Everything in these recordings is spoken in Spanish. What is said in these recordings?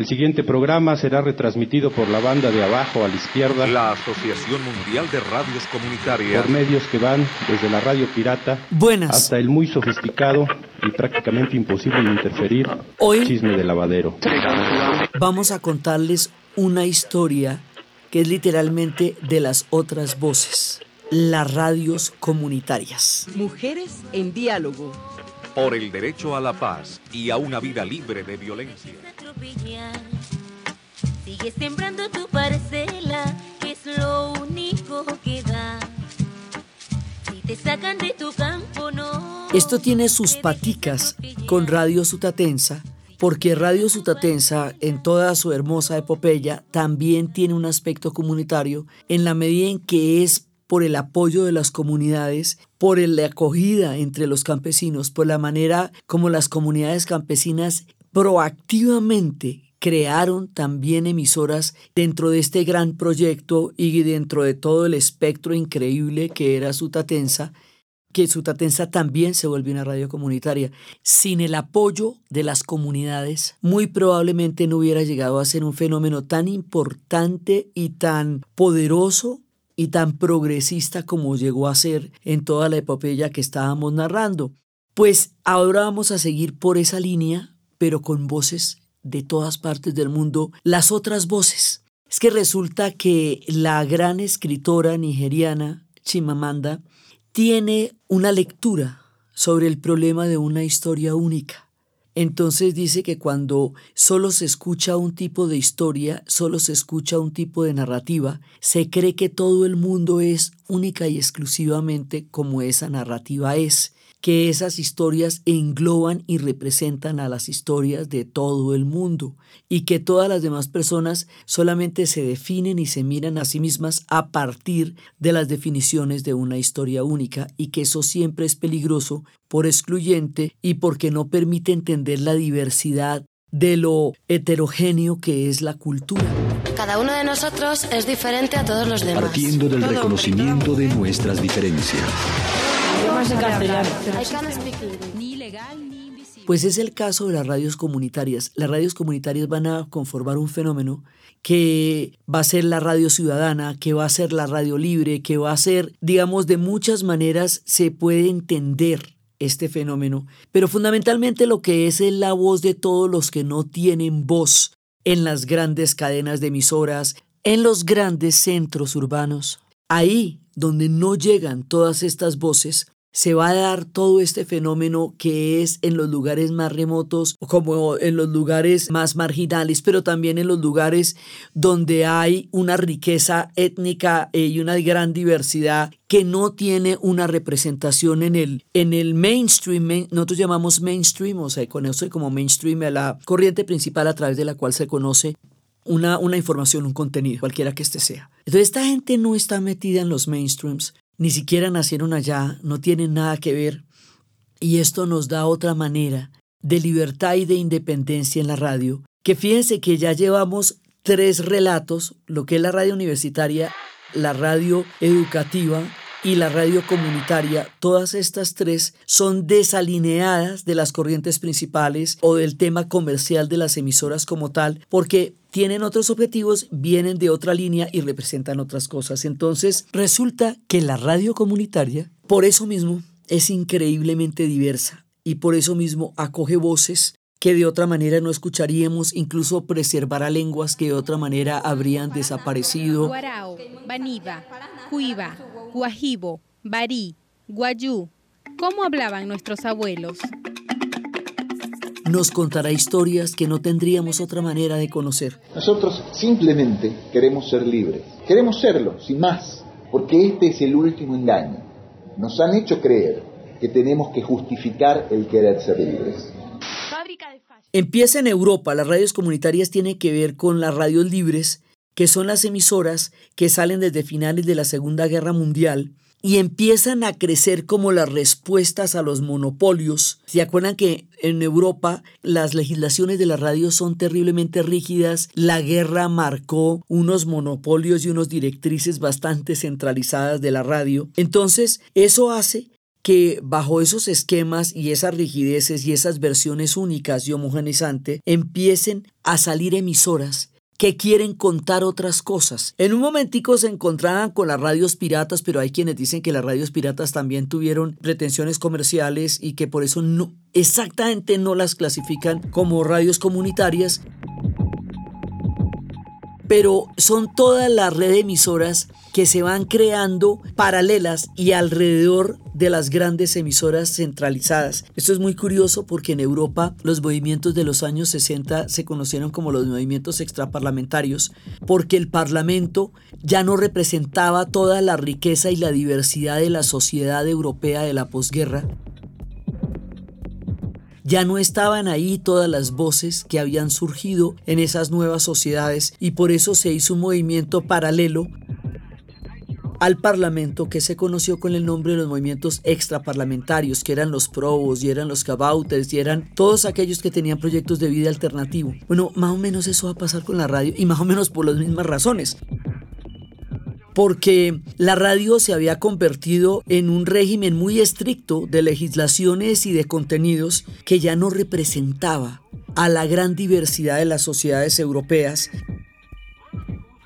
El siguiente programa será retransmitido por la banda de abajo a la izquierda. La Asociación Mundial de Radios Comunitarias. Por medios que van desde la radio pirata Buenas. hasta el muy sofisticado y prácticamente imposible de interferir Hoy- chisme de lavadero. Vamos a contarles una historia que es literalmente de las otras voces, las radios comunitarias. Mujeres en diálogo. Por el derecho a la paz y a una vida libre de violencia. Atropellar. Sigue sembrando tu parcela, que es lo único que da. Si te sacan de tu campo, no. Esto tiene sus paticas con Radio Sutatensa, porque Radio Sutatensa, en toda su hermosa epopeya, también tiene un aspecto comunitario en la medida en que es por el apoyo de las comunidades, por la acogida entre los campesinos, por la manera como las comunidades campesinas proactivamente crearon también emisoras dentro de este gran proyecto y dentro de todo el espectro increíble que era Sutatensa, que Sutatensa también se volvió una radio comunitaria. Sin el apoyo de las comunidades, muy probablemente no hubiera llegado a ser un fenómeno tan importante y tan poderoso y tan progresista como llegó a ser en toda la epopeya que estábamos narrando. Pues ahora vamos a seguir por esa línea, pero con voces de todas partes del mundo, las otras voces. Es que resulta que la gran escritora nigeriana Chimamanda tiene una lectura sobre el problema de una historia única. Entonces dice que cuando solo se escucha un tipo de historia, solo se escucha un tipo de narrativa, se cree que todo el mundo es única y exclusivamente como esa narrativa es, que esas historias engloban y representan a las historias de todo el mundo y que todas las demás personas solamente se definen y se miran a sí mismas a partir de las definiciones de una historia única y que eso siempre es peligroso por excluyente y porque no permite entender la diversidad de lo heterogéneo que es la cultura. Cada uno de nosotros es diferente a todos los demás. Partiendo del Todo hombre, reconocimiento de nuestras diferencias. Ni legal ni invisible. Pues es el caso de las radios comunitarias. Las radios comunitarias van a conformar un fenómeno que va a ser la radio ciudadana, que va a ser la radio libre, que va a ser, digamos, de muchas maneras se puede entender este fenómeno, pero fundamentalmente lo que es es la voz de todos los que no tienen voz en las grandes cadenas de emisoras, en los grandes centros urbanos. Ahí donde no llegan todas estas voces, se va a dar todo este fenómeno que es en los lugares más remotos, como en los lugares más marginales, pero también en los lugares donde hay una riqueza étnica y una gran diversidad que no tiene una representación en el, en el mainstream. main- nosotros llamamos mainstream, o sea, conoce como mainstream a la corriente principal a través de la cual se conoce una, una información, un contenido, cualquiera que este sea. Entonces, esta gente no está metida en los mainstreams, ni siquiera nacieron allá, no tienen nada que ver. Y esto nos da otra manera de libertad y de independencia en la radio, que fíjense que ya llevamos tres relatos, lo que es la radio universitaria, la radio educativa y la radio comunitaria, todas estas tres son desalineadas de las corrientes principales o del tema comercial de las emisoras como tal, porque tienen otros objetivos, vienen de otra línea y representan otras cosas. Entonces, resulta que la radio comunitaria, por eso mismo, es increíblemente diversa y por eso mismo acoge voces que de otra manera no escucharíamos, incluso preservará lenguas que de otra manera habrían desaparecido. Guarao, Baniba, Cuiva, Guajibo, Barí, Guayú. ¿Cómo hablaban nuestros abuelos? Nos contará historias que no tendríamos otra manera de conocer. Nosotros simplemente queremos ser libres. Queremos serlo, sin más, porque este es el último engaño. Nos han hecho creer que tenemos que justificar el querer ser libres. Empieza en Europa, las radios comunitarias tienen que ver con las radios libres, que son las emisoras que salen desde finales de la Segunda Guerra Mundial y empiezan a crecer como las respuestas a los monopolios. ¿Se acuerdan que en Europa las legislaciones de las radios son terriblemente rígidas? La guerra marcó unos monopolios y unos directrices bastante centralizadas de la radio. Entonces, eso hace que bajo esos esquemas y esas rigideces y esas versiones únicas y homogenizantes empiecen a salir emisoras que quieren contar otras cosas. En un momentico se encontraban con las radios piratas, pero hay quienes dicen que las radios piratas también tuvieron pretensiones comerciales y que por eso no exactamente no las clasifican como radios comunitarias. Pero son toda la red de emisoras que se van creando paralelas y alrededor de las grandes emisoras centralizadas. Esto es muy curioso porque en Europa los movimientos de los años 60 se conocieron como los movimientos extraparlamentarios porque el Parlamento ya no representaba toda la riqueza y la diversidad de la sociedad europea de la posguerra, ya no estaban ahí todas las voces que habían surgido en esas nuevas sociedades y por eso se hizo un movimiento paralelo al Parlamento que se conoció con el nombre de los movimientos extraparlamentarios, que eran los probos y eran los cabauters y eran todos aquellos que tenían proyectos de vida alternativo. Bueno, más o menos eso va a pasar con la radio y más o menos por las mismas razones porque la radio se había convertido en un régimen muy estricto de legislaciones y de contenidos que ya no representaba a la gran diversidad de las sociedades europeas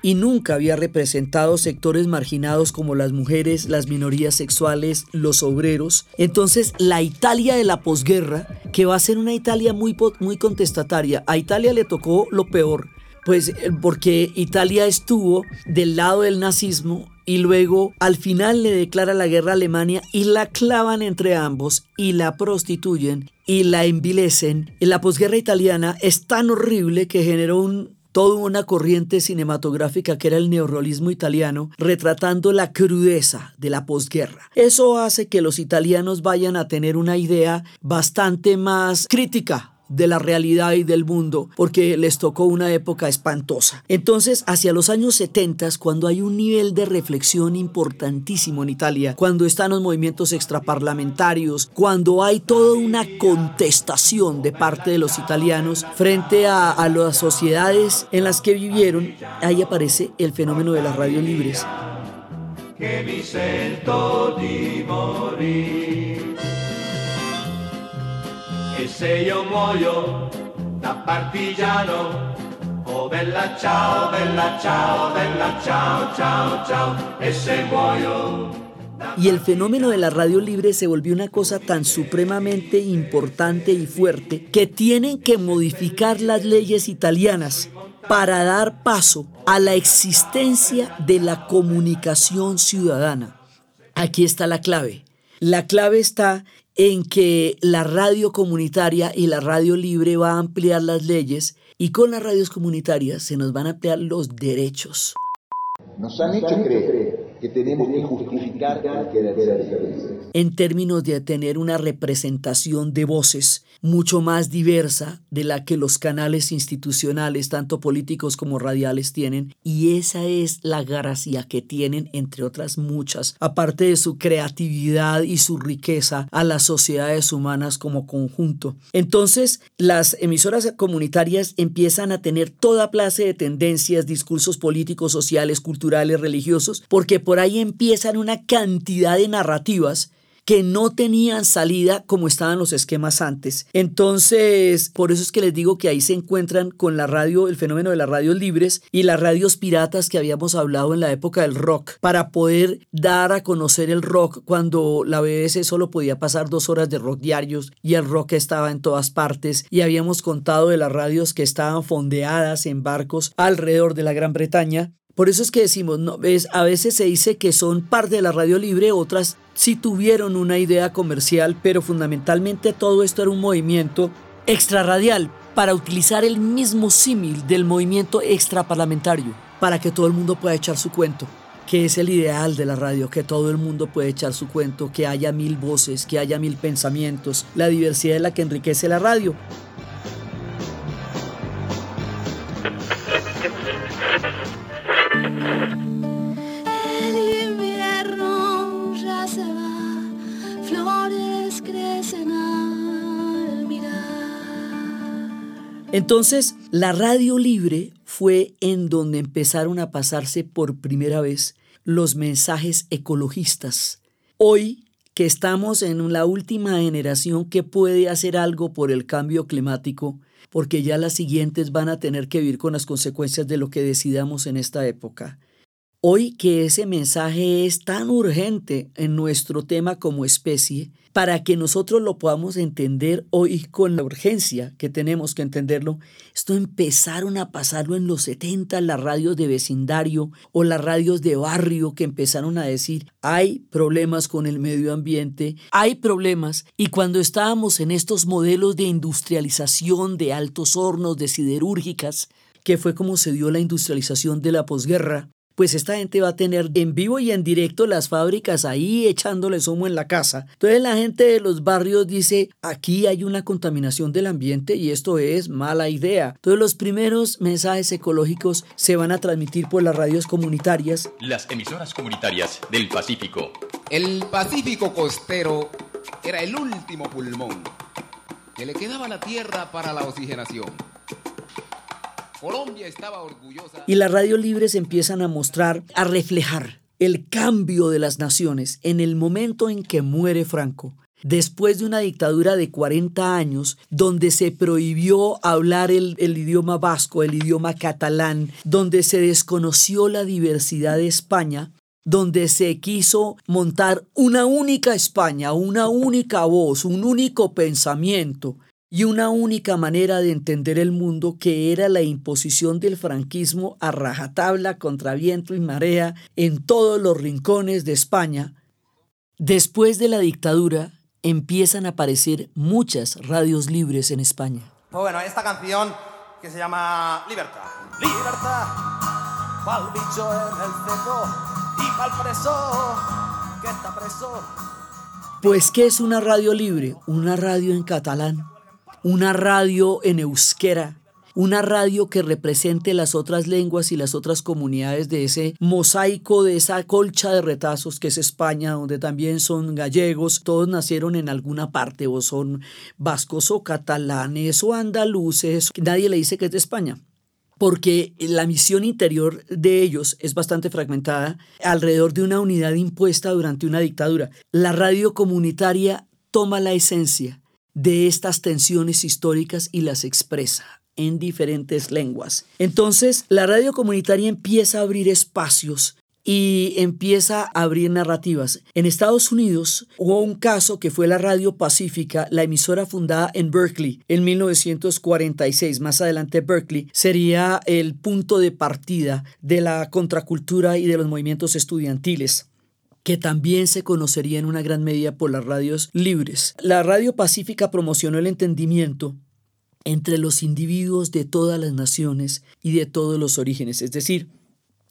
y nunca había representado sectores marginados como las mujeres, las minorías sexuales, los obreros. Entonces, la Italia de la posguerra, que va a ser una Italia muy, muy contestataria, a Italia le tocó lo peor, pues eh, porque Italia estuvo del lado del nazismo y luego al final le declara la guerra a Alemania y la clavan entre ambos y la prostituyen y la envilecen. La posguerra italiana es tan horrible que generó toda una corriente cinematográfica que era el neorrealismo italiano, retratando la crudeza de la posguerra. Eso hace que los italianos vayan a tener una idea bastante más crítica de la realidad y del mundo, porque les tocó una época espantosa. Entonces, hacia los años 70, cuando hay un nivel de reflexión importantísimo en Italia, cuando están los movimientos extraparlamentarios, cuando hay toda una contestación de parte de los italianos frente a, las sociedades en las que vivieron, ahí aparece el fenómeno de las radios libres. Que mi E se io muoio da partigiano, oh bella ciao, bella ciao, bella ciao, ciao, ciao, y el fenómeno de la radio libre se volvió una cosa tan supremamente importante y fuerte que tienen que modificar las leyes italianas para dar paso a la existencia de la comunicación ciudadana. Aquí está la clave. La clave está en que la radio comunitaria y la radio libre va a ampliar las leyes y con las radios comunitarias se nos van a ampliar los derechos. Nos han hecho creer que tenemos En términos de tener una representación de voces mucho más diversa de la que los canales institucionales, tanto políticos como radiales, tienen. Y esa es la gracia que tienen, entre otras muchas, aparte de su creatividad y su riqueza a las sociedades humanas como conjunto. Entonces, las emisoras comunitarias empiezan a tener toda clase de tendencias, discursos políticos, sociales, culturales, religiosos, porque por ahí empiezan una cantidad de narrativas que no tenían salida como estaban los esquemas antes. Entonces, por eso es que les digo que ahí se encuentran con la radio, el fenómeno de las radios libres y las radios piratas que habíamos hablado en la época del rock, para poder dar a conocer el rock cuando la BBC solo podía pasar dos horas de rock diarios y el rock estaba en todas partes y habíamos contado de las radios que estaban fondeadas en barcos alrededor de la Gran Bretaña por eso es que decimos, no, a veces se dice que son parte de la radio libre, otras sí tuvieron una idea comercial, pero fundamentalmente todo esto era un movimiento extrarradial para utilizar el mismo símil del movimiento extraparlamentario, para que todo el mundo pueda echar su cuento que es el ideal de la radio, que todo el mundo puede echar su cuento, que haya mil voces, que haya mil pensamientos, la diversidad es la que enriquece la radio. Entonces, la radio libre fue en donde empezaron a pasarse por primera vez los mensajes ecologistas. Hoy, que estamos en la última generación que puede hacer algo por el cambio climático, porque ya las siguientes van a tener que vivir con las consecuencias de lo que decidamos en esta época. Hoy que ese mensaje es tan urgente en nuestro tema como especie, para que nosotros lo podamos entender hoy con la urgencia que tenemos que entenderlo, esto empezaron a pasarlo en los 70, las radios de vecindario o las radios de barrio que empezaron a decir, hay problemas con el medio ambiente, hay problemas, y cuando estábamos en estos modelos de industrialización de altos hornos, de siderúrgicas, que fue como se dio la industrialización de la posguerra, pues esta gente va a tener en vivo y en directo las fábricas ahí echándole humo en la casa. Entonces la gente de los barrios dice, aquí hay una contaminación del ambiente y esto es mala idea. Entonces los primeros mensajes ecológicos se van a transmitir por las radios comunitarias. Las emisoras comunitarias del Pacífico. El Pacífico costero era el último pulmón que le quedaba a la tierra para la oxigenación. Colombia estaba orgullosa. Y las radios libres empiezan a mostrar, a reflejar el cambio de las naciones en el momento en que muere Franco. Después de una dictadura de 40 años, donde se prohibió hablar el, el, idioma vasco, el idioma catalán, donde se desconoció la diversidad de España, donde se quiso montar una única España, una única voz, un único pensamiento, y una única manera de entender el mundo que era la imposición del franquismo a rajatabla contra viento y marea en todos los rincones de España, después de la dictadura empiezan a aparecer muchas radios libres en España. Pues bueno, esta canción que se llama Libertad. Libertad, pa'l bicho en el cepo y pa'l preso que está preso. Pues, ¿qué es una radio libre? Una radio en catalán una radio en euskera, una radio que represente las otras lenguas y las otras comunidades de ese mosaico, de esa colcha de retazos que es España, donde también son gallegos, todos nacieron en alguna parte, o son vascos o catalanes o andaluces, nadie le dice que es de España porque la misión interior de ellos es bastante fragmentada alrededor de una unidad impuesta durante una dictadura. La radio comunitaria toma la esencia de estas tensiones históricas y las expresa en diferentes lenguas. Entonces, la radio comunitaria empieza a abrir espacios y empieza a abrir narrativas. En Estados Unidos hubo un caso que fue la Radio Pacífica, la emisora fundada en Berkeley en 1946. Más adelante Berkeley sería el punto de partida de la contracultura y de los movimientos estudiantiles que también se conocería en una gran medida por las radios libres. La radio pacífica promocionó el entendimiento entre los individuos de todas las naciones y de todos los orígenes, es decir,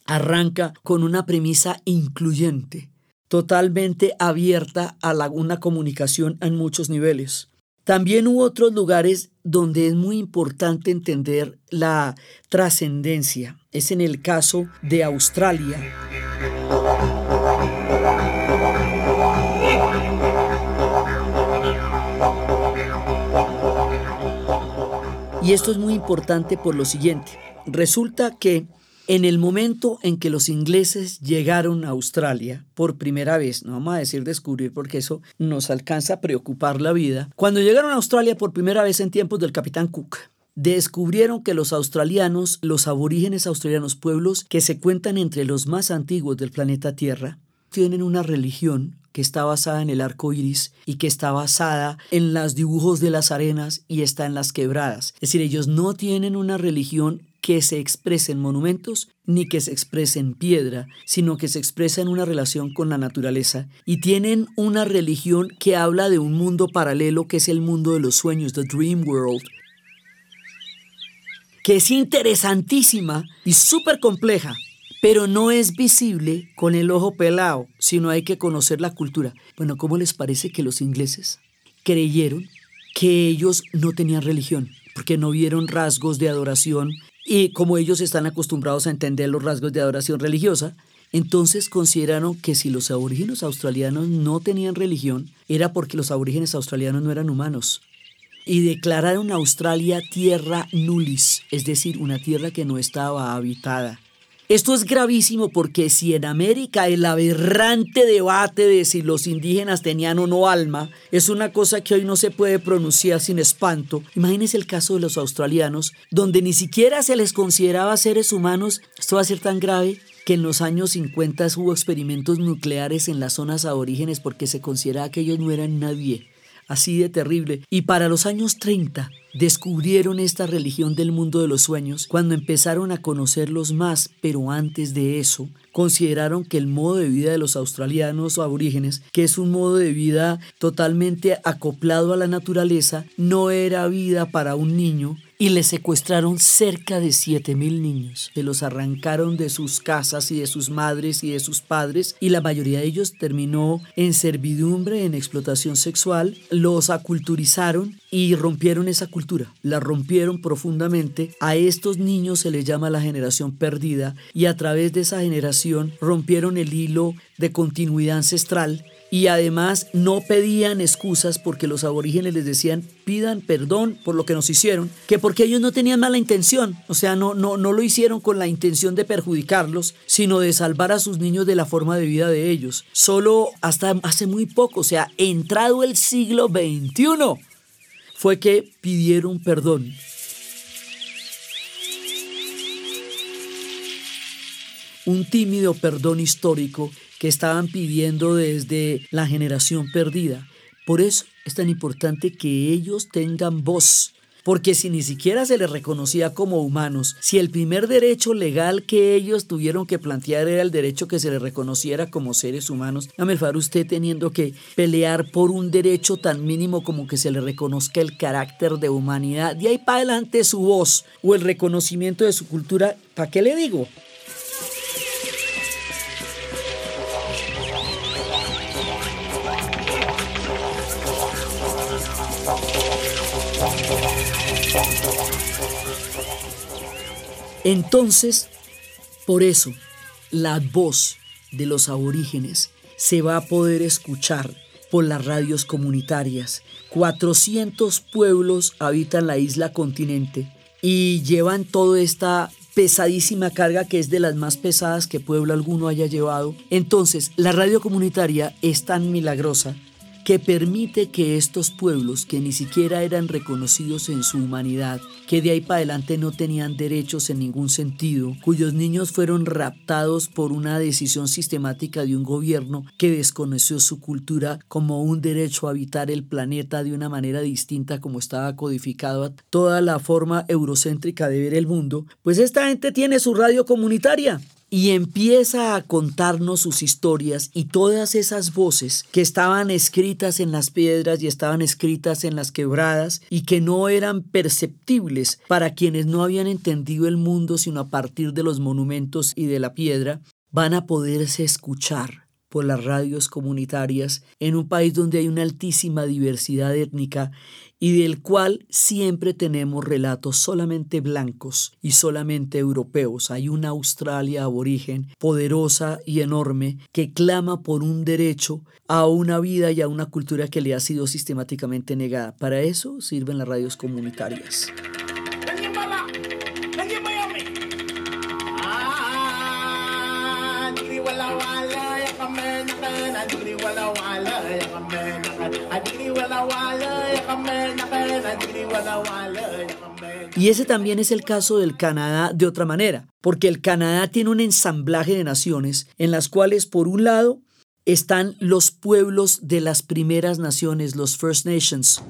arranca con una premisa incluyente, totalmente abierta a la, una comunicación en muchos niveles. También hubo otros lugares donde es muy importante entender la trascendencia. Es en el caso de Australia. Y esto es muy importante por lo siguiente. Resulta que en el momento en que los ingleses llegaron a Australia por primera vez, no vamos a decir descubrir porque eso nos alcanza a preocupar la vida, cuando llegaron a Australia por primera vez en tiempos del capitán Cook, descubrieron que los australianos, los aborígenes australianos, pueblos que se cuentan entre los más antiguos del planeta Tierra, tienen una religión que está basada en el arco iris y que está basada en los dibujos de las arenas y está en las quebradas. Es decir, ellos no tienen una religión que se exprese en monumentos ni que se exprese en piedra, sino que se expresa en una relación con la naturaleza y tienen una religión que habla de un mundo paralelo que es el mundo de los sueños, the dream world, que es interesantísima y súper compleja pero no es visible con el ojo pelado, sino hay que conocer la cultura. Bueno, ¿cómo les parece que los ingleses creyeron que ellos no tenían religión? Porque no vieron rasgos de adoración y como ellos están acostumbrados a entender los rasgos de adoración religiosa, entonces consideraron que si los aborígenes australianos no tenían religión, era porque los aborígenes australianos no eran humanos. Y declararon Australia tierra nullis, es decir, una tierra que no estaba habitada. Esto es gravísimo porque si en América el aberrante debate de si los indígenas tenían o no alma es una cosa que hoy no se puede pronunciar sin espanto, imagínense el caso de los australianos, donde ni siquiera se les consideraba seres humanos. Esto va a ser tan grave que en los años 50 hubo experimentos nucleares en las zonas aborígenes porque se consideraba que ellos no eran nadie así de terrible. Y para los años 30 descubrieron esta religión del mundo de los sueños cuando empezaron a conocerlos más, pero antes de eso consideraron que el modo de vida de los australianos o aborígenes, que es un modo de vida totalmente acoplado a la naturaleza, no era vida para un niño y le secuestraron cerca de mil niños. Se los arrancaron de sus casas y de sus madres y de sus padres y la mayoría de ellos terminó en servidumbre, en explotación sexual. Los aculturizaron y rompieron esa cultura. La rompieron profundamente. A estos niños se les llama la generación perdida y a través de esa generación rompieron el hilo de continuidad ancestral y además no pedían excusas porque los aborígenes les decían pidan perdón por lo que nos hicieron, que porque ellos no tenían mala intención, o sea, no, no, no lo hicieron con la intención de perjudicarlos, sino de salvar a sus niños de la forma de vida de ellos. Solo hasta hace muy poco, o sea, entrado el siglo XXI, fue que pidieron perdón. Un tímido perdón histórico que estaban pidiendo desde la generación perdida. Por eso es tan importante que ellos tengan voz, porque si ni siquiera se les reconocía como humanos, si el primer derecho legal que ellos tuvieron que plantear era el derecho que se les reconociera como seres humanos, a Melfar usted teniendo que pelear por un derecho tan mínimo como que se le reconozca el carácter de humanidad, de ahí para adelante su voz o el reconocimiento de su cultura, ¿para qué le digo? Entonces, por eso, la voz de los aborígenes se va a poder escuchar por las radios comunitarias. 400 pueblos habitan la isla continente y llevan toda esta pesadísima carga que es de las más pesadas que pueblo alguno haya llevado. Entonces, la radio comunitaria es tan milagrosa que permite que estos pueblos que ni siquiera eran reconocidos en su humanidad, que de ahí para adelante no tenían derechos en ningún sentido, cuyos niños fueron raptados por una decisión sistemática de un gobierno que desconoció su cultura como un derecho a habitar el planeta de una manera distinta como estaba codificado toda la forma eurocéntrica de ver el mundo, pues esta gente tiene su radio comunitaria y empieza a contarnos sus historias y todas esas voces que estaban escritas en las piedras y estaban escritas en las quebradas y que no eran perceptibles para quienes no habían entendido el mundo sino a partir de los monumentos y de la piedra, van a poderse escuchar por las radios comunitarias en un país donde hay una altísima diversidad étnica y del cual siempre tenemos relatos solamente blancos y solamente europeos. Hay una Australia aborigen poderosa y enorme que clama por un derecho a una vida y a una cultura que le ha sido sistemáticamente negada. Para eso sirven las radios comunitarias. Y ese también es el caso del Canadá de otra manera, porque el Canadá tiene un ensamblaje de naciones en las cuales, por un lado, están los pueblos de las primeras naciones, los First Nations,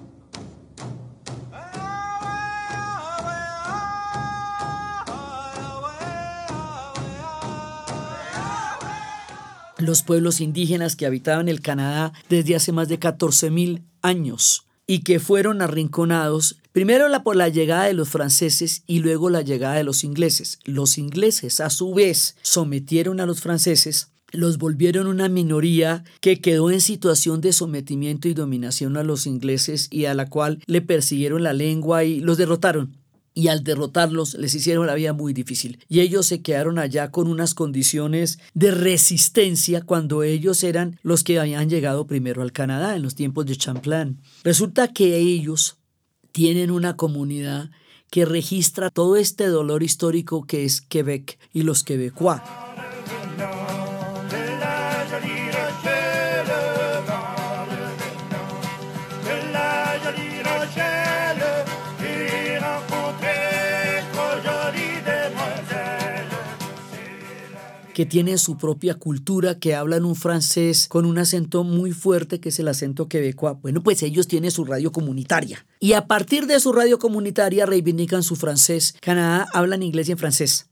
los pueblos indígenas que habitaban el Canadá desde hace más de 14.000 años y que fueron arrinconados primero por la llegada de los franceses y luego la llegada de los ingleses. Los ingleses a su vez sometieron a los franceses los volvieron una minoría que quedó en situación de sometimiento y dominación a los ingleses y a la cual le persiguieron la lengua y los derrotaron y al derrotarlos les hicieron la vida muy difícil. Y ellos se quedaron allá con unas condiciones de resistencia cuando ellos eran los que habían llegado primero al Canadá en los tiempos de Champlain. Resulta que ellos tienen una comunidad que registra todo este dolor histórico que es Quebec y los quebecois. Que tienen su propia cultura, que hablan un francés con un acento muy fuerte, que es el acento quebecois. Bueno, pues ellos tienen su radio comunitaria. Y a partir de su radio comunitaria reivindican su francés. Canadá habla en inglés y en francés.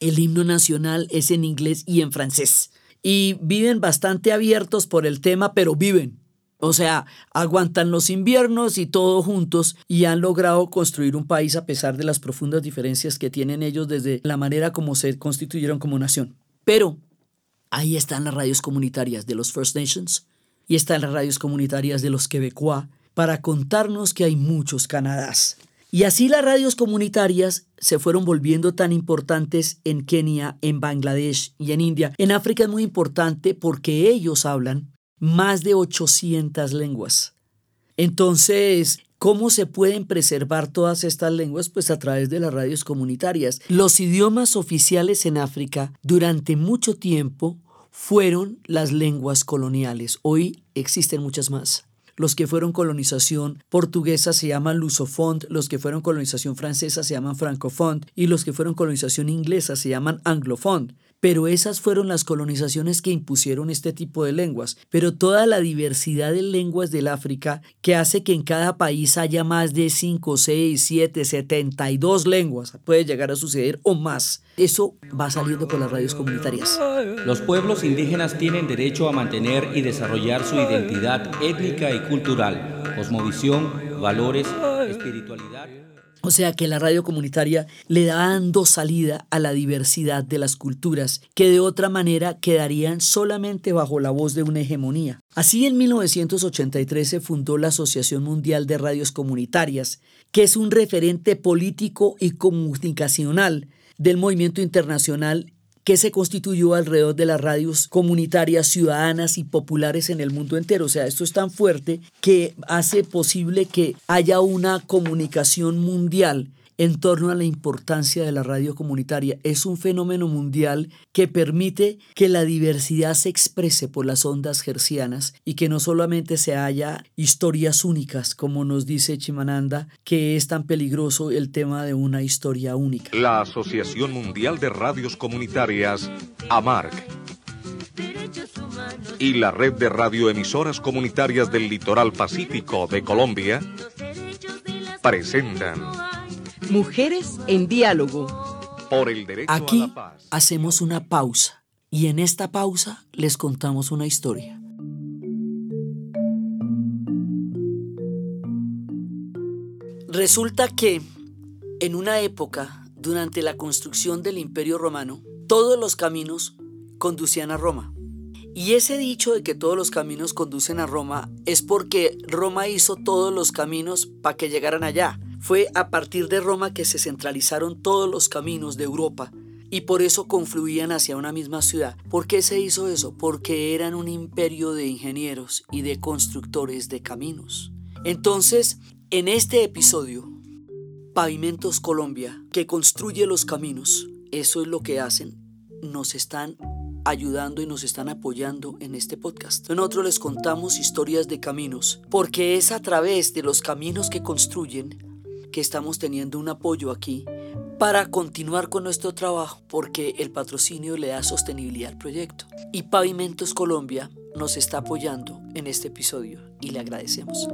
El himno nacional es en inglés y en francés. Y viven bastante abiertos por el tema, pero viven. O sea, aguantan los inviernos y todos juntos y han logrado construir un país a pesar de las profundas diferencias que tienen ellos desde la manera como se constituyeron como nación. Pero ahí están las radios comunitarias de los First Nations y están las radios comunitarias de los Quebecois para contarnos que hay muchos Canadás. Y así las radios comunitarias se fueron volviendo tan importantes en Kenia, en Bangladesh y en India. En África es muy importante porque ellos hablan más de 800 lenguas. Entonces, ¿Cómo se pueden preservar todas estas lenguas? Pues a través de las radios comunitarias. Los idiomas oficiales en África durante mucho tiempo fueron las lenguas coloniales. Hoy existen muchas más. Los que fueron colonización portuguesa se llaman lusofond, los que fueron colonización francesa se llaman francofond y los que fueron colonización inglesa se llaman anglofond pero esas fueron las colonizaciones que impusieron este tipo de lenguas. Pero toda la diversidad de lenguas del África que hace que en cada país haya más de 5, 6, 7, 72 lenguas, puede llegar a suceder o más. Eso va saliendo por las radios comunitarias. Los pueblos indígenas tienen derecho a mantener y desarrollar su identidad étnica y cultural, cosmovisión, valores, espiritualidad. O sea que la radio comunitaria le da dando salida a la diversidad de las culturas que de otra manera quedarían solamente bajo la voz de una hegemonía. Así en 1983 se fundó la Asociación Mundial de Radios Comunitarias, que es un referente político y comunicacional del movimiento internacional que se constituyó alrededor de las radios comunitarias, ciudadanas y populares en el mundo entero. O sea, esto es tan fuerte que hace posible que haya una comunicación mundial en torno a la importancia de la radio comunitaria. Es un fenómeno mundial que permite que la diversidad se exprese por las ondas gercianas y que no solamente se haya historias únicas, como nos dice Chimananda, que es tan peligroso el tema de una historia única. La Asociación Mundial de Radios Comunitarias, AMARC, y la Red de Radioemisoras Comunitarias del Litoral Pacífico de Colombia presentan Mujeres en diálogo. Por el derecho Aquí a la paz. hacemos una pausa y en esta pausa les contamos una historia. Resulta que en una época, durante la construcción del Imperio Romano, todos los caminos conducían a Roma. Y ese dicho de que todos los caminos conducen a Roma es porque Roma hizo todos los caminos para que llegaran allá. Fue a partir de Roma que se centralizaron todos los caminos de Europa y por eso confluían hacia una misma ciudad. ¿Por qué se hizo eso? Porque eran un imperio de ingenieros y de constructores de caminos. Entonces, en este episodio, Pavimentos Colombia, que construye los caminos, eso es lo que hacen, nos están ayudando y nos están apoyando en este podcast. Nosotros les contamos historias de caminos, porque es a través de los caminos que construyen que estamos teniendo un apoyo aquí para continuar con nuestro trabajo, porque el patrocinio le da sostenibilidad al proyecto. Y Pavimentos Colombia nos está apoyando en este episodio y le agradecemos.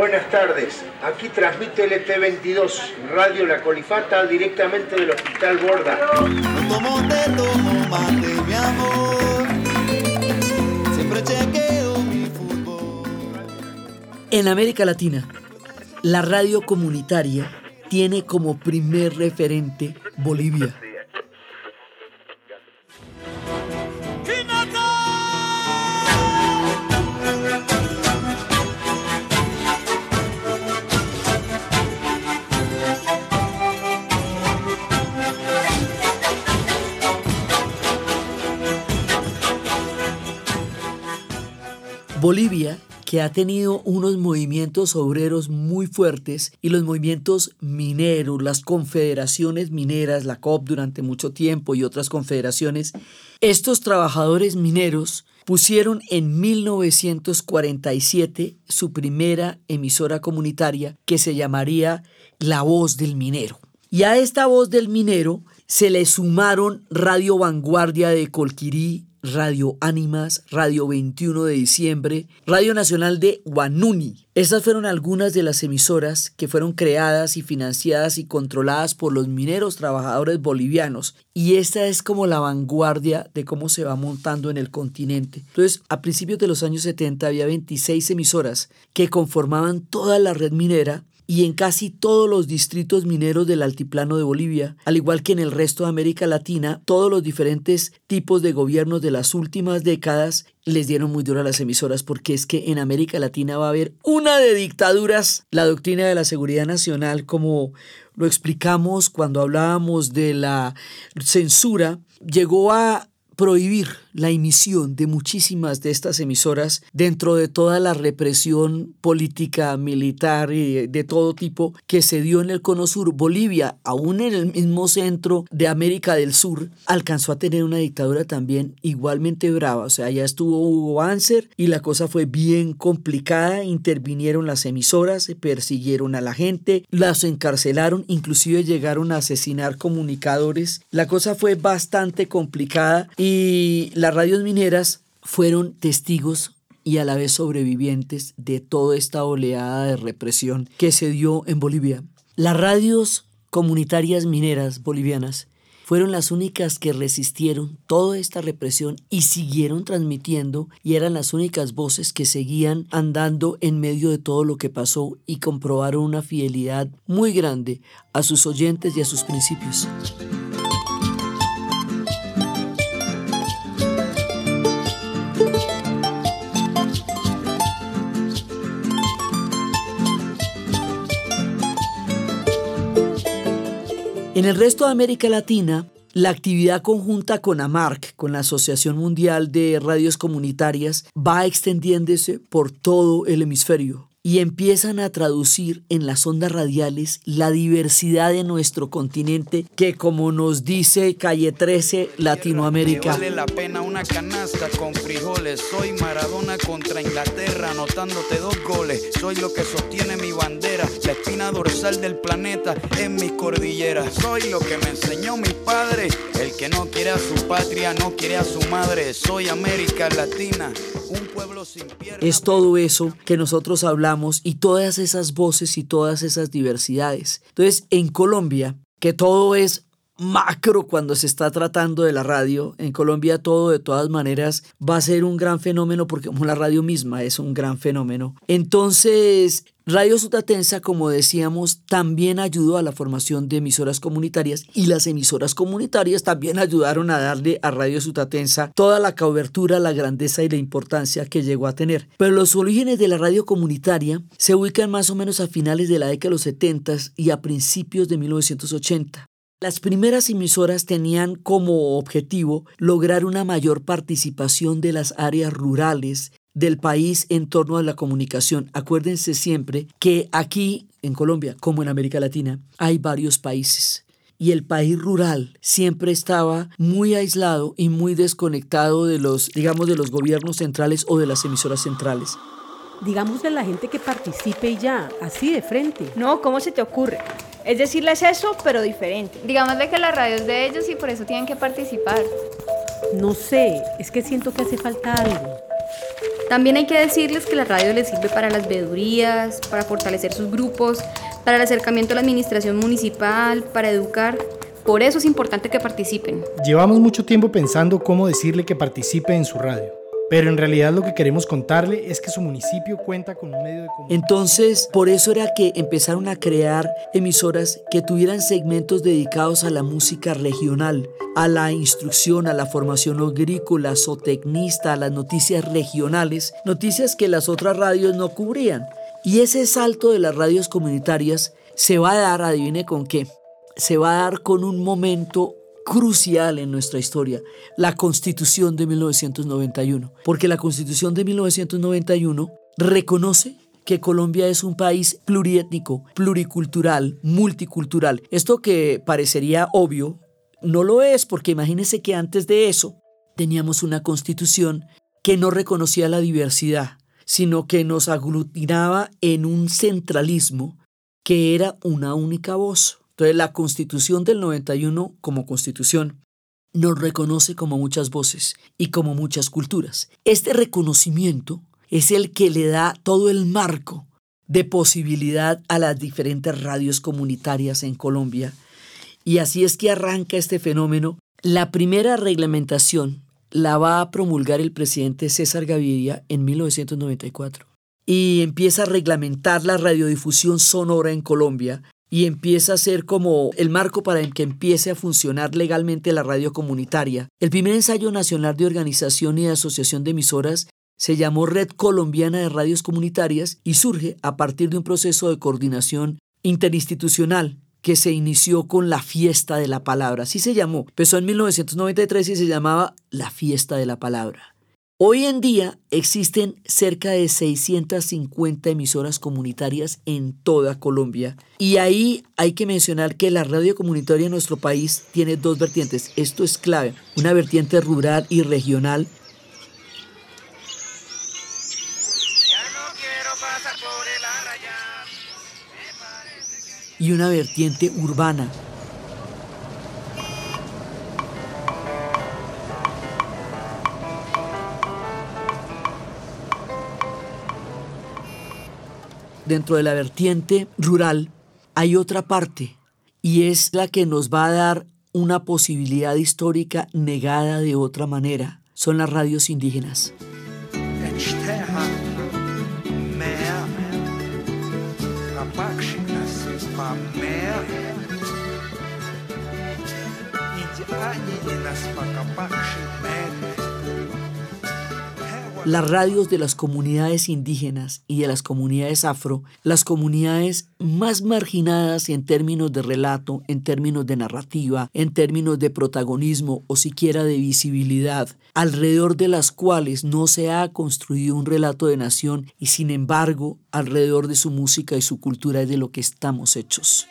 Buenas tardes, aquí transmite LT22, Radio La Colifata, directamente del Hospital Borda. tomo, te tomo mate, mi amor. Siempre chequeo mi fútbol. En América Latina, la radio comunitaria tiene como primer referente Bolivia. Bolivia que ha tenido unos movimientos obreros muy fuertes y los movimientos mineros, las confederaciones mineras, la COP durante mucho tiempo y otras confederaciones, estos trabajadores mineros pusieron en 1947 su primera emisora comunitaria que se llamaría La Voz del Minero. Y a esta Voz del Minero se le sumaron Radio Vanguardia de Colquirí, Radio Ánimas, Radio 21 de diciembre, Radio Nacional de Guanuni. Estas fueron algunas de las emisoras que fueron creadas y financiadas y controladas por los mineros trabajadores bolivianos. Y esta es como la vanguardia de cómo se va montando en el continente. Entonces, a principios de los años 70 había 26 emisoras que conformaban toda la red minera y en casi todos los distritos mineros del altiplano de Bolivia, al igual que en el resto de América Latina, todos los diferentes tipos de gobiernos de las últimas décadas les dieron muy duro a las emisoras porque es que en América Latina va a haber una de dictaduras. La doctrina de la seguridad nacional, como lo explicamos cuando hablábamos de la censura, llegó a prohibir la emisión de muchísimas de estas emisoras dentro de toda la represión política, militar y de todo tipo que se dio en el Cono Sur. Bolivia, aún en el mismo centro de América del Sur, alcanzó a tener una dictadura también igualmente brava. O sea, ya estuvo Hugo Banzer y la cosa fue bien complicada. Intervinieron las emisoras, persiguieron a la gente, las encarcelaron, inclusive llegaron a asesinar comunicadores. La cosa fue bastante complicada y las radios mineras fueron testigos y a la vez sobrevivientes de toda esta oleada de represión que se dio en Bolivia. Las radios comunitarias mineras bolivianas fueron las únicas que resistieron toda esta represión y siguieron transmitiendo y eran las únicas voces que seguían andando en medio de todo lo que pasó y comprobaron una fidelidad muy grande a sus oyentes y a sus principios. En el resto de América Latina, la actividad conjunta con AMARC, con la Asociación Mundial de Radios Comunitarias, va extendiéndose por todo el hemisferio y empiezan a traducir en las ondas radiales la diversidad de nuestro continente que como nos dice Calle 13 Latinoamérica. Vale la pena una canasta con frijoles. Soy Maradona contra Inglaterra, anotándote dos goles. Soy lo que sostiene mi bandera, la espina dorsal del planeta en mis cordilleras. Soy lo que me enseñó mi padre. El que no quiere a su patria no quiere a su madre. Soy América Latina, un pueblo sin piernas. Es todo eso que nosotros hablamos y todas esas voces y todas esas diversidades. Entonces, en Colombia, que todo es macro cuando se está tratando de la radio. En Colombia todo de todas maneras va a ser un gran fenómeno porque la radio misma es un gran fenómeno. Entonces, Radio Sutatensa, como decíamos, también ayudó a la formación de emisoras comunitarias y las emisoras comunitarias también ayudaron a darle a Radio Sutatensa toda la cobertura, la grandeza y la importancia que llegó a tener. Pero los orígenes de la radio comunitaria se ubican más o menos a finales de la década de los 70 y a principios de 1980. Las primeras emisoras tenían como objetivo lograr una mayor participación de las áreas rurales del país en torno a la comunicación. Acuérdense siempre que aquí en Colombia, como en América Latina, hay varios países. Y el país rural siempre estaba muy aislado y muy desconectado de los, digamos, de los gobiernos centrales o de las emisoras centrales. Digamos de la gente que participe ya, así de frente. No, ¿cómo se te ocurre? Es decirles eso, pero diferente. Digámosle que la radio es de ellos y por eso tienen que participar. No sé, es que siento que hace falta algo. También hay que decirles que la radio les sirve para las veedurías, para fortalecer sus grupos, para el acercamiento a la administración municipal, para educar. Por eso es importante que participen. Llevamos mucho tiempo pensando cómo decirle que participe en su radio. Pero en realidad lo que queremos contarle es que su municipio cuenta con un medio de comunicación. Entonces, por eso era que empezaron a crear emisoras que tuvieran segmentos dedicados a la música regional, a la instrucción, a la formación agrícola, zootecnista, a las noticias regionales, noticias que las otras radios no cubrían. Y ese salto de las radios comunitarias se va a dar, adivine con qué, se va a dar con un momento crucial en nuestra historia, la Constitución de 1991, porque la Constitución de 1991 reconoce que Colombia es un país pluriétnico, pluricultural, multicultural. Esto que parecería obvio, no lo es, porque imagínense que antes de eso teníamos una constitución que no reconocía la diversidad, sino que nos aglutinaba en un centralismo que era una única voz. Entonces la constitución del 91 como constitución nos reconoce como muchas voces y como muchas culturas. Este reconocimiento es el que le da todo el marco de posibilidad a las diferentes radios comunitarias en Colombia. Y así es que arranca este fenómeno. La primera reglamentación la va a promulgar el presidente César Gaviria en 1994 y empieza a reglamentar la radiodifusión sonora en Colombia y empieza a ser como el marco para que empiece a funcionar legalmente la radio comunitaria. El primer ensayo nacional de organización y de asociación de emisoras se llamó Red Colombiana de Radios Comunitarias y surge a partir de un proceso de coordinación interinstitucional que se inició con la fiesta de la palabra. Así se llamó. Empezó en 1993 y se llamaba la fiesta de la palabra. Hoy en día existen cerca de 650 emisoras comunitarias en toda Colombia. Y ahí hay que mencionar que la radio comunitaria en nuestro país tiene dos vertientes. Esto es clave. Una vertiente rural y regional y una vertiente urbana. Dentro de la vertiente rural hay otra parte y es la que nos va a dar una posibilidad histórica negada de otra manera. Son las radios indígenas. Las radios de las comunidades indígenas y de las comunidades afro, las comunidades más marginadas en términos de relato, en términos de narrativa, en términos de protagonismo o siquiera de visibilidad, alrededor de las cuales no se ha construido un relato de nación y sin embargo alrededor de su música y su cultura es de lo que estamos hechos.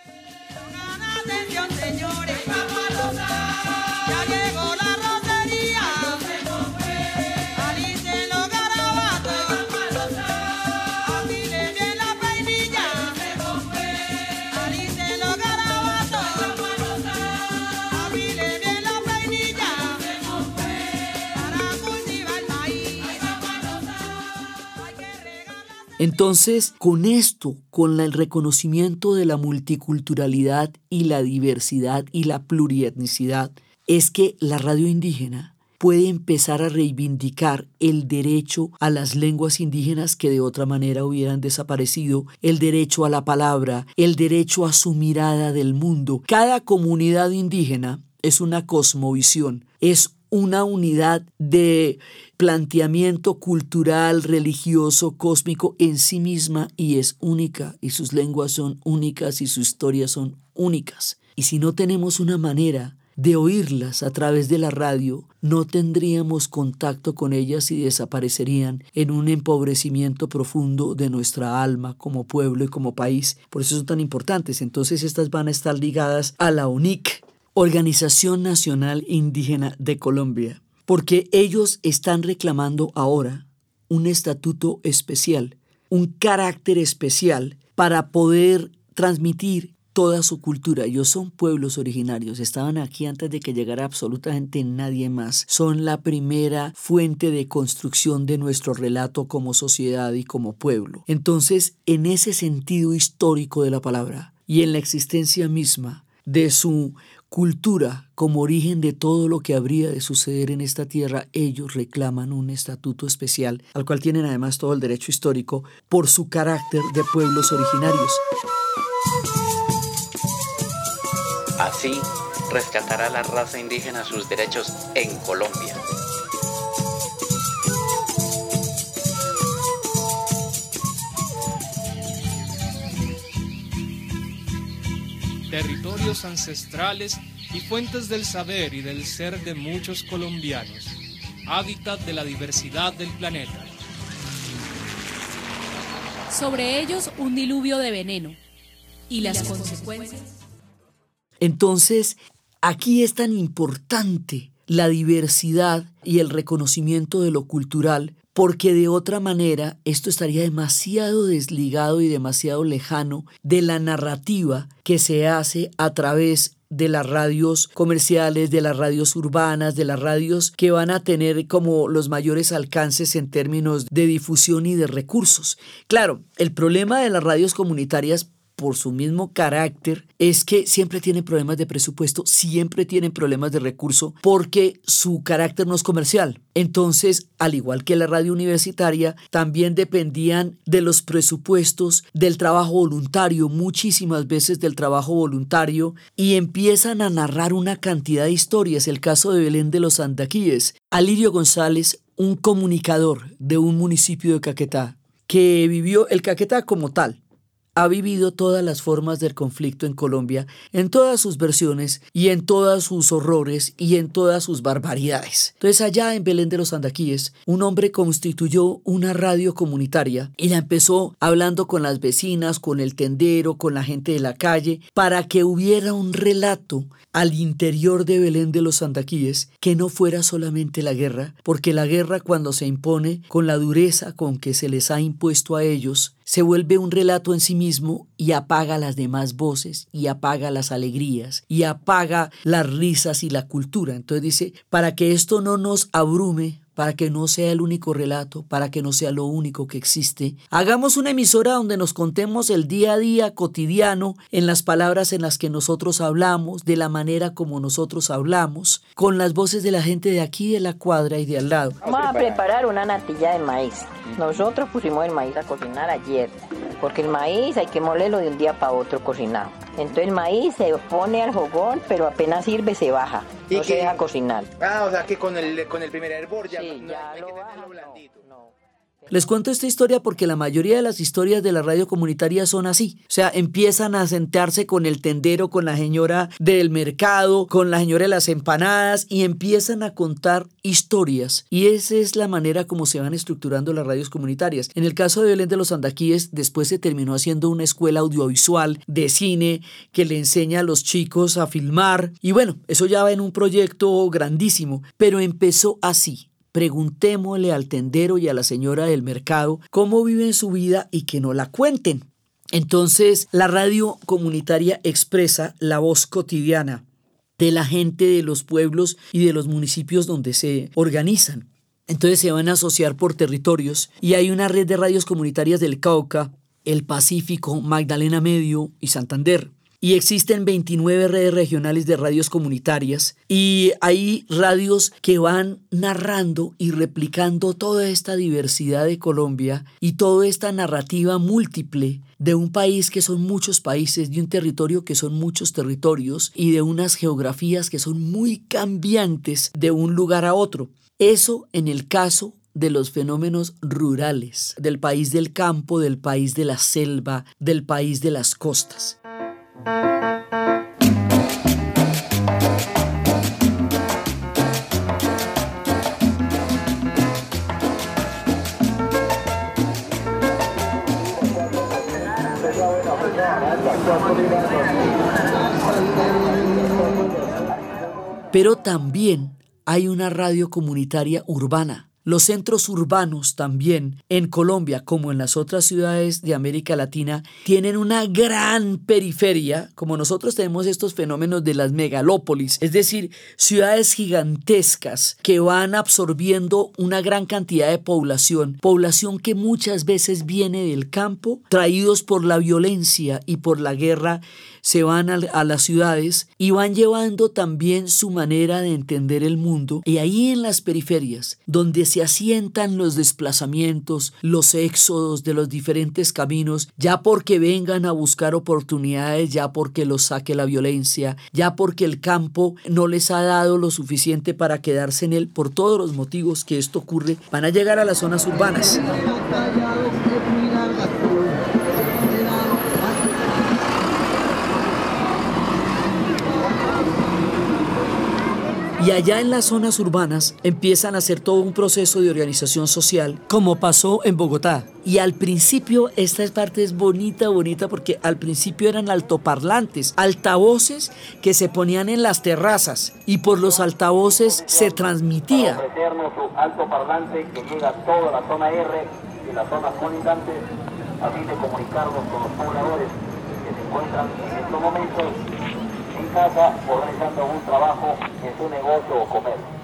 Entonces, con esto, con el reconocimiento de la multiculturalidad y la diversidad y la plurietnicidad, es que la radio indígena puede empezar a reivindicar el derecho a las lenguas indígenas que de otra manera hubieran desaparecido, el derecho a la palabra, el derecho a su mirada del mundo. Cada comunidad indígena es una cosmovisión, es una unidad de planteamiento cultural, religioso, cósmico en sí misma y es única y sus lenguas son únicas y sus historias son únicas. Y si no tenemos una manera de oírlas a través de la radio, no tendríamos contacto con ellas y desaparecerían en un empobrecimiento profundo de nuestra alma como pueblo y como país. Por eso son tan importantes. Entonces estas van a estar ligadas a la UNIC, Organización Nacional Indígena de Colombia, porque ellos están reclamando ahora un estatuto especial, un carácter especial para poder transmitir toda su cultura. Ellos son pueblos originarios, estaban aquí antes de que llegara absolutamente nadie más. Son la primera fuente de construcción de nuestro relato como sociedad y como pueblo. Entonces, en ese sentido histórico de la palabra y en la existencia misma de su cultura como origen de todo lo que habría de suceder en esta tierra, ellos reclaman un estatuto especial, al cual tienen además todo el derecho histórico por su carácter de pueblos originarios. Así rescatará la raza indígena sus derechos en Colombia. Territorios ancestrales y fuentes del saber y del ser de muchos colombianos, hábitat de la diversidad del planeta. Sobre ellos un diluvio de veneno y las consecuencias. Entonces, aquí es tan importante la diversidad y el reconocimiento de lo cultural, porque de otra manera esto estaría demasiado desligado y demasiado lejano de la narrativa que se hace a través de las radios comerciales, de las radios urbanas, de las radios que van a tener como los mayores alcances en términos de difusión y de recursos. Claro, el problema de las radios comunitarias por su mismo carácter, es que siempre tienen problemas de presupuesto, siempre tienen problemas de recurso, porque su carácter no es comercial. Entonces, al igual que la radio universitaria, también dependían de los presupuestos, del trabajo voluntario, muchísimas veces del trabajo voluntario, y empiezan a narrar una cantidad de historias. El caso de Belén de los Andaquíes. Alirio González, un comunicador de un municipio de Caquetá, que vivió el Caquetá como tal, ha vivido todas las formas del conflicto en Colombia, en todas sus versiones y en todos sus horrores y en todas sus barbaridades. Entonces allá en Belén de los Andaquíes, un hombre constituyó una radio comunitaria y la empezó hablando con las vecinas, con el tendero, con la gente de la calle, para que hubiera un relato al interior de Belén de los Andaquíes que no fuera solamente la guerra, porque la guerra cuando se impone con la dureza con que se les ha impuesto a ellos, se vuelve un relato en sí mismo y apaga las demás voces y apaga las alegrías y apaga las risas y la cultura. Entonces dice, para que esto no nos abrume, para que no sea el único relato, para que no sea lo único que existe. Hagamos una emisora donde nos contemos el día a día cotidiano en las palabras en las que nosotros hablamos, de la manera como nosotros hablamos, con las voces de la gente de aquí, de la cuadra y de al lado. Vamos a preparar una natilla de maíz. Nosotros pusimos el maíz a cocinar ayer, porque el maíz hay que molerlo de un día para otro cocinado. Entonces el maíz se pone al fogón, pero apenas sirve se baja, no se deja cocinar. Ah, o sea que con el, con el primer hervor ya, no, ya hay lo que baja, tenerlo blandito. Les cuento esta historia porque la mayoría de las historias de la radio comunitaria son así. O sea, empiezan a sentarse con el tendero, con la señora del mercado, con la señora de las empanadas y empiezan a contar historias. Y esa es la manera como se van estructurando las radios comunitarias. En el caso de Belén de los Andaquíes, después se terminó haciendo una escuela audiovisual de cine que le enseña a los chicos a filmar. Y bueno, eso ya va en un proyecto grandísimo, pero empezó así preguntémosle al tendero y a la señora del mercado cómo viven su vida y que no la cuenten. Entonces, la radio comunitaria expresa la voz cotidiana de la gente de los pueblos y de los municipios donde se organizan. Entonces se van a asociar por territorios y hay una red de radios comunitarias del Cauca, el Pacífico, Magdalena Medio y Santander y existen 29 redes regionales de radios comunitarias y hay radios que van narrando y replicando toda esta diversidad de Colombia y toda esta narrativa múltiple de un país que son muchos países, de un territorio que son muchos territorios y de unas geografías que son muy cambiantes de un lugar a otro. Eso en el caso de los fenómenos rurales, del país del campo, del país de la selva, del país de las costas. Pero también hay una radio comunitaria urbana. Los centros urbanos también en Colombia, como en las otras ciudades de América Latina, tienen una gran periferia, como nosotros tenemos estos fenómenos de las megalópolis, es decir, ciudades gigantescas que van absorbiendo una gran cantidad de población, población que muchas veces viene del campo, traídos por la violencia y por la guerra se van a, las ciudades y van llevando también su manera de entender el mundo. Y ahí en las periferias, donde se asientan los desplazamientos, los éxodos de los diferentes caminos, ya porque vengan a buscar oportunidades, ya porque los saque la violencia, ya porque el campo no les ha dado lo suficiente para quedarse en él, por todos los motivos que esto ocurre, van a llegar a las zonas urbanas. Y allá en las zonas urbanas empiezan a hacer todo un proceso de organización social, como pasó en Bogotá. Y al principio, esta parte es bonita, bonita, porque al principio eran altoparlantes, altavoces que se ponían en las terrazas y por los altavoces se transmitía. a fin de comunicarnos con los pobladores que se encuentran en estos momentos en casa o realizando un trabajo en su negocio o comercio.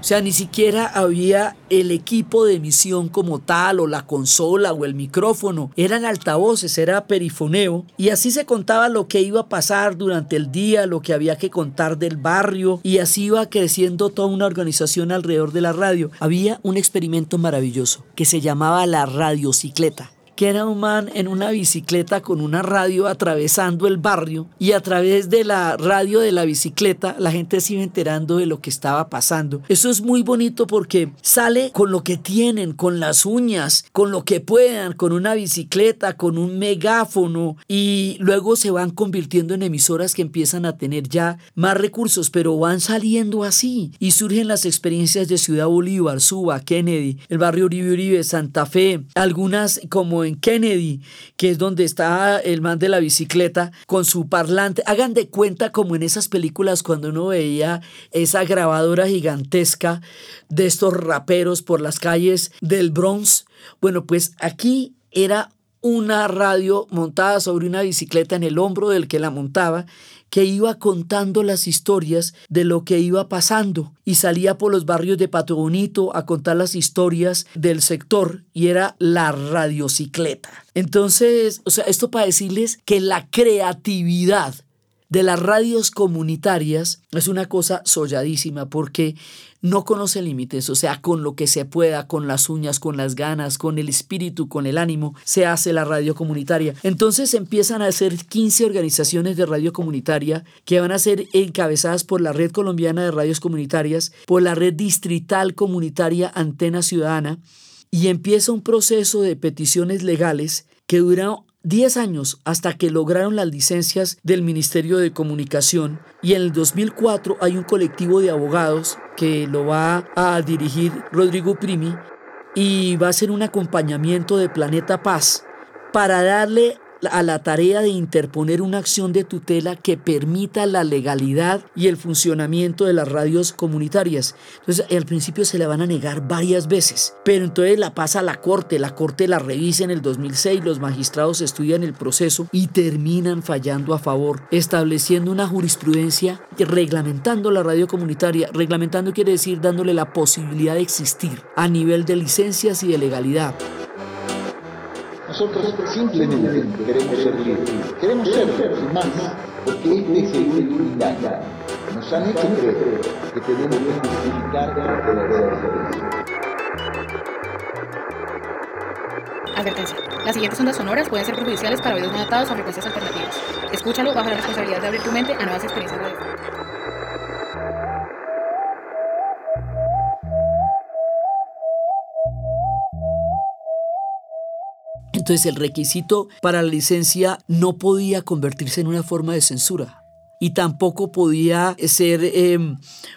O sea, ni siquiera había el equipo de emisión como tal, o la consola, o el micrófono. Eran altavoces, era perifoneo. Y así se contaba lo que iba a pasar durante el día, lo que había que contar del barrio. Y así iba creciendo toda una organización alrededor de la radio. Había un experimento maravilloso que se llamaba la radiocicleta que era un man en una bicicleta con una radio atravesando el barrio y a través de la radio de la bicicleta la gente se iba enterando de lo que estaba pasando. Eso es muy bonito porque sale con lo que tienen, con las uñas, con lo que puedan, con una bicicleta, con un megáfono y luego se van convirtiendo en emisoras que empiezan a tener ya más recursos, pero van saliendo así y surgen las experiencias de Ciudad Bolívar, Suba, Kennedy, el barrio Uribe Uribe, Santa Fe, algunas como en Kennedy, que es donde está el man de la bicicleta con su parlante. Hagan de cuenta como en esas películas cuando uno veía esa grabadora gigantesca de estos raperos por las calles del Bronx. Bueno, pues aquí era una radio montada sobre una bicicleta en el hombro del que la montaba que iba contando las historias de lo que iba pasando y salía por los barrios de Pato Bonito a contar las historias del sector y era la radiocicleta. Entonces, o sea, esto para decirles que la creatividad de las radios comunitarias es una cosa solladísima porque no conoce límites, o sea, con lo que se pueda, con las uñas, con las ganas, con el espíritu, con el ánimo, se hace la radio comunitaria. Entonces empiezan a hacer 15 organizaciones de radio comunitaria que van a ser encabezadas por la Red Colombiana de Radios Comunitarias, por la Red Distrital Comunitaria Antena Ciudadana, y empieza un proceso de peticiones legales que dura 10 años hasta que lograron las licencias del Ministerio de Comunicación y en el 2004 hay un colectivo de abogados que lo va a dirigir Rodrigo Primi y va a ser un acompañamiento de Planeta Paz para darle a la tarea de interponer una acción de tutela que permita la legalidad y el funcionamiento de las radios comunitarias. Entonces, al principio se la van a negar varias veces, pero entonces la pasa a la corte, la corte la revisa en el 2006, los magistrados estudian el proceso y terminan fallando a favor, estableciendo una jurisprudencia reglamentando la radio comunitaria. Reglamentando quiere decir dándole la posibilidad de existir a nivel de licencias y de legalidad. Nosotros simplemente queremos ser libres. Queremos sin más, porque este es el único. Nos han hecho creer que tenemos que justificar verdadero servicio. Advertencia. Las siguientes ondas sonoras pueden ser perjudiciales para oídos no adaptados a frecuencias alternativas. Escúchalo bajo la responsabilidad de abrir tu mente a nuevas experiencias radiofónicas. Entonces el requisito para la licencia no podía convertirse en una forma de censura y tampoco podía ser eh,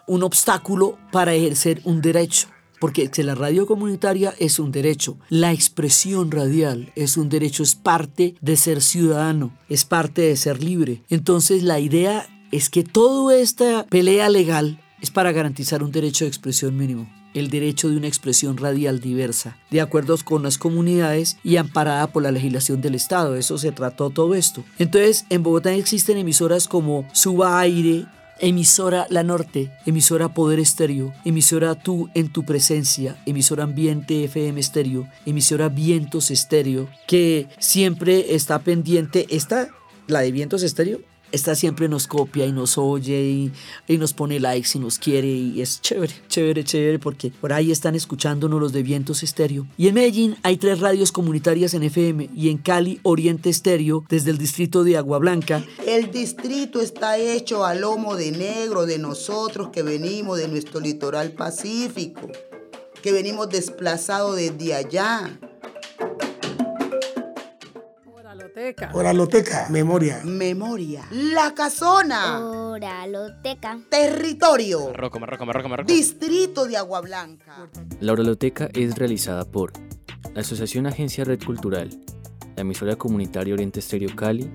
un obstáculo para ejercer un derecho. Porque la radio comunitaria es un derecho, la expresión radial es un derecho, es parte de ser ciudadano, es parte de ser libre. Entonces la idea es que toda esta pelea legal es para garantizar un derecho de expresión mínimo el derecho de una expresión radial diversa, de acuerdo con las comunidades y amparada por la legislación del Estado. Eso se trató todo esto. Entonces, en Bogotá existen emisoras como Suba Aire, emisora La Norte, emisora Poder Estéreo, emisora Tú en tu presencia, emisora Ambiente FM Estéreo, emisora Vientos Estéreo, que siempre está pendiente, esta, la de Vientos Estéreo, esta siempre nos copia y nos oye y, y, nos pone likes y nos quiere y es chévere, chévere, chévere porque por ahí están escuchándonos los de Vientos Estéreo. Y en Medellín hay tres radios comunitarias en FM y en Cali Oriente Estéreo desde el distrito de Agua Blanca. El distrito está hecho a lomo de negro de nosotros que venimos de nuestro litoral pacífico, que venimos desplazados desde allá Oraloteca. Oraloteca. Memoria. Memoria. La casona. Oraloteca. Territorio. Marroco, Marroco, Marroco, Marroco. Distrito de Agua Blanca. La Oraloteca es realizada por la Asociación Agencia Red Cultural, la emisora comunitaria Oriente Estéreo Cali,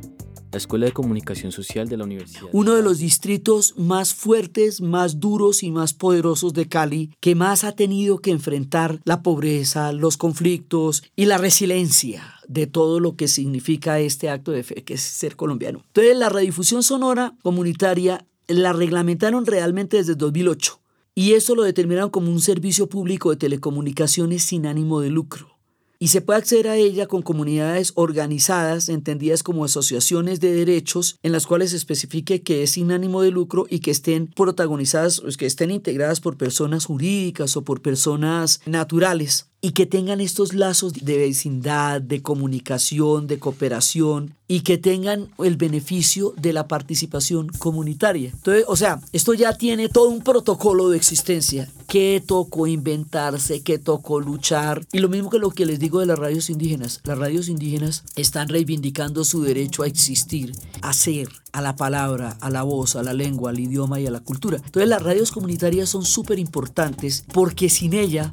la Escuela de Comunicación Social de la Universidad. Uno de los distritos más fuertes, más duros y más poderosos de Cali, que más ha tenido que enfrentar la pobreza, los conflictos y la resiliencia de todo lo que significa este acto de fe, que es ser colombiano. Entonces, la redifusión sonora comunitaria la reglamentaron realmente desde 2008 y eso lo determinaron como un servicio público de telecomunicaciones sin ánimo de lucro y se puede acceder a ella con comunidades organizadas, entendidas como asociaciones de derechos, en las cuales se especifique que es sin ánimo de lucro y que estén protagonizadas, que estén integradas por personas jurídicas o por personas naturales y que tengan estos lazos de vecindad, de comunicación, de cooperación y que tengan el beneficio de la participación comunitaria. Entonces, o sea, esto ya tiene todo un protocolo de existencia. ¿Qué tocó inventarse? ¿Qué tocó luchar? Y lo mismo que lo que les digo de las radios indígenas. Las radios indígenas están reivindicando su derecho a existir, a ser, a la palabra, a la voz, a la lengua, al idioma y a la cultura. Entonces las radios comunitarias son súper importantes porque sin ella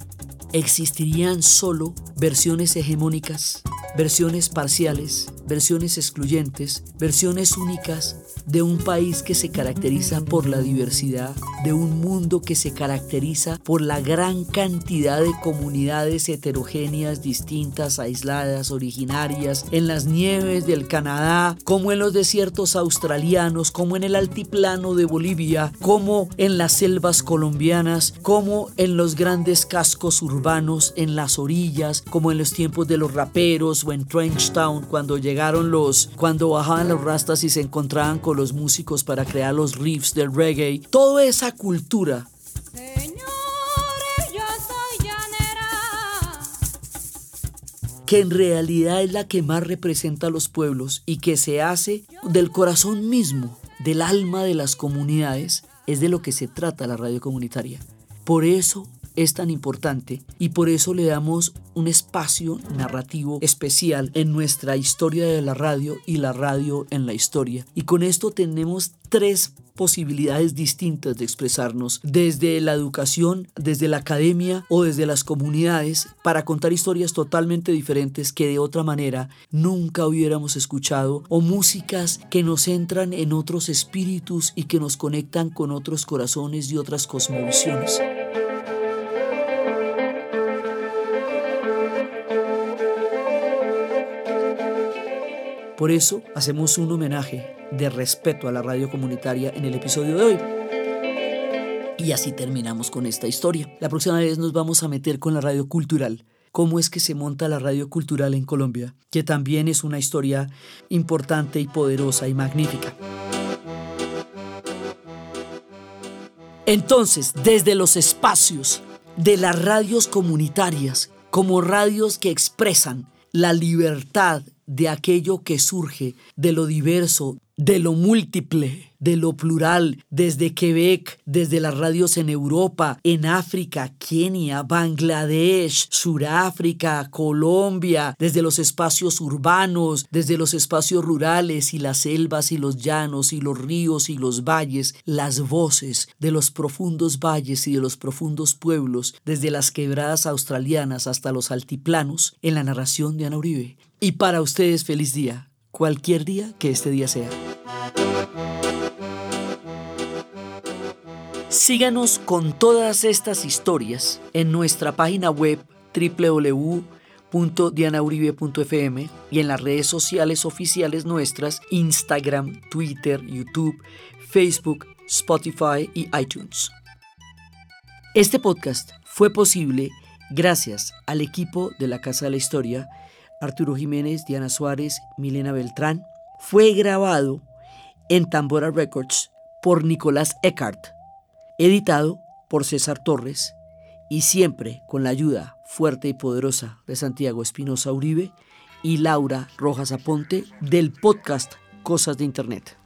existirían solo versiones hegemónicas, versiones parciales, versiones excluyentes, versiones únicas de un país que se caracteriza por la diversidad, de un mundo que se caracteriza por la gran cantidad de comunidades heterogéneas, distintas, aisladas, originarias, en las nieves del Canadá, como en los desiertos australianos, como en el altiplano de Bolivia, como en las selvas colombianas, como en los grandes cascos urbanos, en las orillas, como en los tiempos de los raperos o en Trenchtown, cuando llegaron los, cuando bajaban los rastas y se encontraban con los músicos para crear los riffs del reggae, toda esa cultura que en realidad es la que más representa a los pueblos y que se hace del corazón mismo, del alma de las comunidades, es de lo que se trata la radio comunitaria. Por eso es tan importante y por eso le damos un espacio narrativo especial en nuestra historia de la radio y la radio en la historia. Y con esto tenemos tres posibilidades distintas de expresarnos desde la educación, desde la academia o desde las comunidades para contar historias totalmente diferentes que de otra manera nunca hubiéramos escuchado o músicas que nos entran en otros espíritus y que nos conectan con otros corazones y otras cosmovisiones. Por eso hacemos un homenaje de respeto a la radio comunitaria en el episodio de hoy. Y así terminamos con esta historia. La próxima vez nos vamos a meter con la radio cultural. ¿Cómo es que se monta la radio cultural en Colombia? Que también es una historia importante y poderosa y magnífica. Entonces, desde los espacios de las radios comunitarias, como radios que expresan la libertad de aquello que surge de lo diverso, de lo múltiple, de lo plural, desde Quebec, desde las radios en Europa, en África, Kenia, Bangladesh, Suráfrica, Colombia, desde los espacios urbanos, desde los espacios rurales y las selvas y los llanos y los ríos y los valles, las voces de los profundos valles y de los profundos pueblos, desde las quebradas australianas hasta los altiplanos, en la narración de Ana Uribe. Y para ustedes feliz día, cualquier día que este día sea. Síganos con todas estas historias en nuestra página web www.dianauribe.fm y en las redes sociales oficiales nuestras Instagram, Twitter, YouTube, Facebook, Spotify y iTunes. Este podcast fue posible gracias al equipo de la Casa de la Historia, Arturo Jiménez, Diana Suárez, Milena Beltrán. Fue grabado en Tambora Records por Nicolás Eckart editado por César Torres y siempre con la ayuda fuerte y poderosa de Santiago Espinosa Uribe y Laura Rojas Aponte del podcast Cosas de Internet.